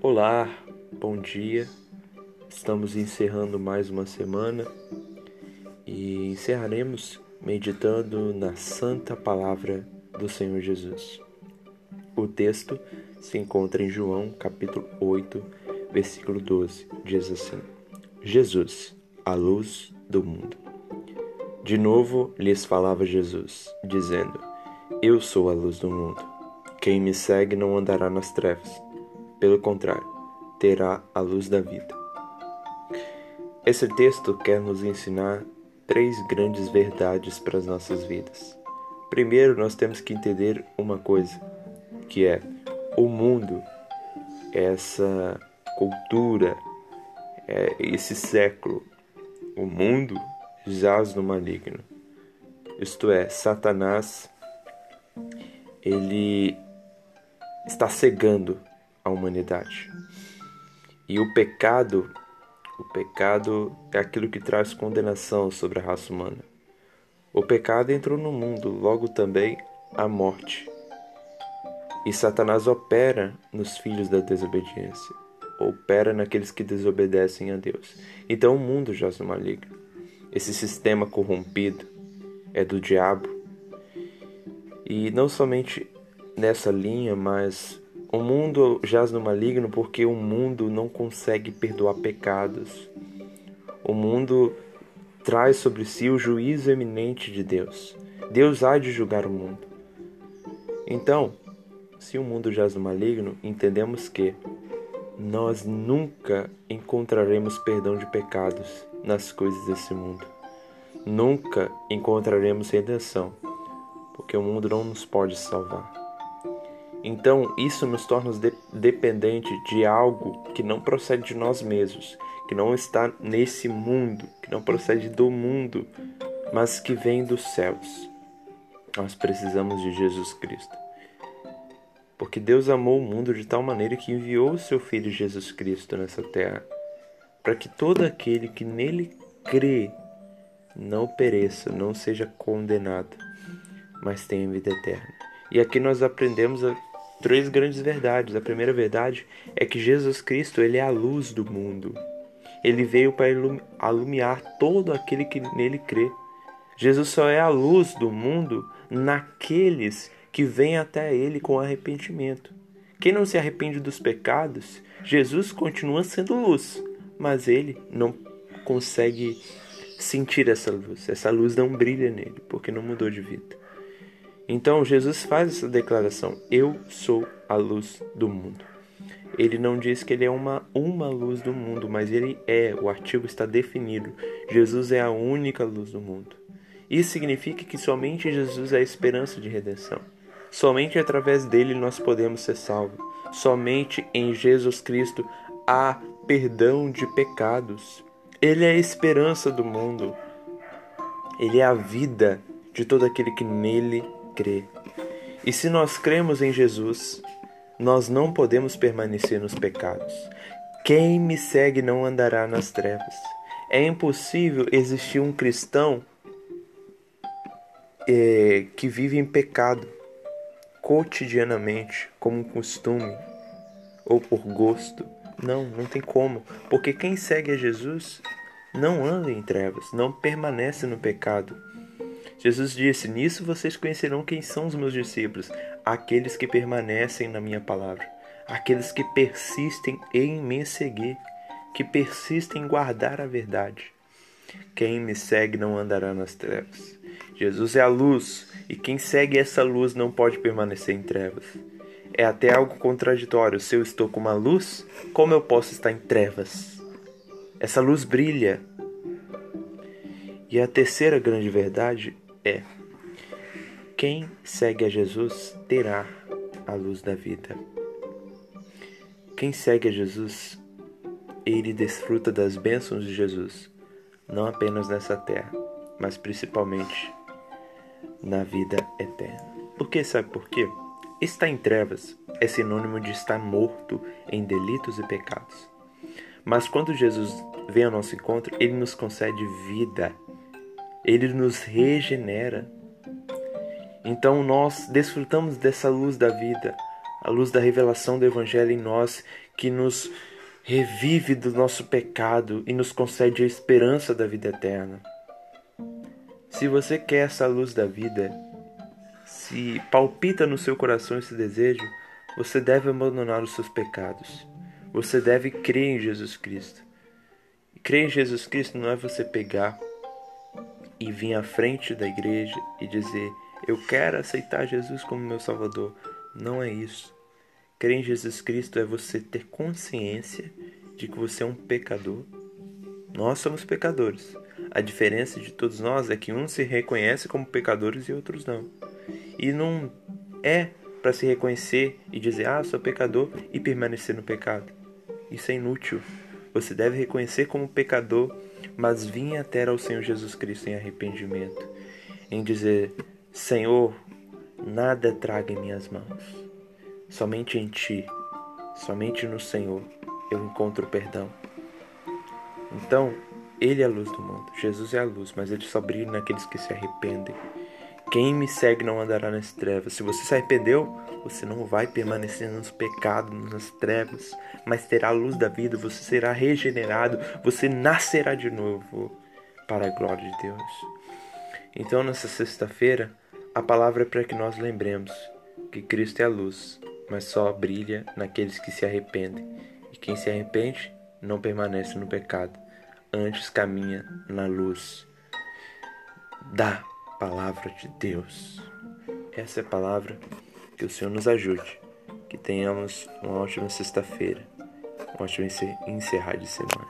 Olá, bom dia. Estamos encerrando mais uma semana e encerraremos meditando na santa palavra do Senhor Jesus. O texto se encontra em João, capítulo 8, versículo 12. Diz assim: Jesus, a luz do mundo. De novo lhes falava Jesus, dizendo: Eu sou a luz do mundo. Quem me segue não andará nas trevas pelo contrário, terá a luz da vida. Esse texto quer nos ensinar três grandes verdades para as nossas vidas. Primeiro, nós temos que entender uma coisa, que é o mundo, essa cultura, é esse século, o mundo jaz no maligno. Isto é, Satanás, ele está cegando a humanidade. E o pecado, o pecado é aquilo que traz condenação sobre a raça humana. O pecado entrou no mundo, logo também a morte. E Satanás opera nos filhos da desobediência, opera naqueles que desobedecem a Deus. Então o mundo jaz no maligno. Esse sistema corrompido é do diabo. E não somente nessa linha, mas o mundo jaz no maligno porque o mundo não consegue perdoar pecados. O mundo traz sobre si o juízo eminente de Deus. Deus há de julgar o mundo. Então, se o mundo jaz no maligno, entendemos que nós nunca encontraremos perdão de pecados nas coisas desse mundo. Nunca encontraremos redenção, porque o mundo não nos pode salvar. Então, isso nos torna de dependente de algo que não procede de nós mesmos, que não está nesse mundo, que não procede do mundo, mas que vem dos céus. Nós precisamos de Jesus Cristo. Porque Deus amou o mundo de tal maneira que enviou o seu Filho Jesus Cristo nessa terra, para que todo aquele que nele crê não pereça, não seja condenado, mas tenha vida eterna. E aqui nós aprendemos a três grandes verdades. A primeira verdade é que Jesus Cristo ele é a luz do mundo. Ele veio para alumiar todo aquele que nele crê. Jesus só é a luz do mundo naqueles que vêm até ele com arrependimento. Quem não se arrepende dos pecados, Jesus continua sendo luz, mas ele não consegue sentir essa luz. Essa luz não brilha nele, porque não mudou de vida. Então Jesus faz essa declaração: Eu sou a luz do mundo. Ele não diz que ele é uma, uma luz do mundo, mas ele é, o artigo está definido. Jesus é a única luz do mundo. Isso significa que somente Jesus é a esperança de redenção. Somente através dele nós podemos ser salvos. Somente em Jesus Cristo há perdão de pecados. Ele é a esperança do mundo. Ele é a vida de todo aquele que nele crê. E se nós cremos em Jesus, nós não podemos permanecer nos pecados. Quem me segue não andará nas trevas. É impossível existir um cristão é, que vive em pecado cotidianamente, como um costume ou por gosto. Não, não tem como. Porque quem segue a Jesus não anda em trevas, não permanece no pecado. Jesus disse: Nisso vocês conhecerão quem são os meus discípulos, aqueles que permanecem na minha palavra, aqueles que persistem em me seguir, que persistem em guardar a verdade. Quem me segue não andará nas trevas. Jesus é a luz, e quem segue essa luz não pode permanecer em trevas. É até algo contraditório. Se eu estou com uma luz, como eu posso estar em trevas? Essa luz brilha. E a terceira grande verdade é: quem segue a Jesus terá a luz da vida. Quem segue a Jesus, ele desfruta das bênçãos de Jesus, não apenas nessa terra, mas principalmente na vida eterna. Por que sabe por quê? Estar em trevas é sinônimo de estar morto em delitos e pecados. Mas quando Jesus vem ao nosso encontro, ele nos concede vida ele nos regenera. Então nós desfrutamos dessa luz da vida, a luz da revelação do Evangelho em nós, que nos revive do nosso pecado e nos concede a esperança da vida eterna. Se você quer essa luz da vida, se palpita no seu coração esse desejo, você deve abandonar os seus pecados. Você deve crer em Jesus Cristo. E crer em Jesus Cristo não é você pegar e vir à frente da igreja e dizer: Eu quero aceitar Jesus como meu Salvador. Não é isso. Crer em Jesus Cristo é você ter consciência de que você é um pecador. Nós somos pecadores. A diferença de todos nós é que uns se reconhecem como pecadores e outros não. E não é para se reconhecer e dizer, ah, sou pecador e permanecer no pecado. Isso é inútil. Você deve reconhecer como pecador, mas vir até ao Senhor Jesus Cristo em arrependimento, em dizer: Senhor, nada traga em minhas mãos. Somente em Ti, somente no Senhor eu encontro perdão. Então, Ele é a luz do mundo. Jesus é a luz, mas Ele só brilha naqueles que se arrependem. Quem me segue não andará nas trevas. Se você se arrependeu, você não vai permanecer nos pecados, nas trevas, mas terá a luz da vida, você será regenerado, você nascerá de novo para a glória de Deus. Então, nessa sexta-feira, a palavra é para que nós lembremos que Cristo é a luz, mas só brilha naqueles que se arrependem. E quem se arrepende não permanece no pecado, antes caminha na luz da palavra de Deus. Essa é a palavra que o Senhor nos ajude. Que tenhamos uma ótima sexta-feira, um ótimo encerrar de semana.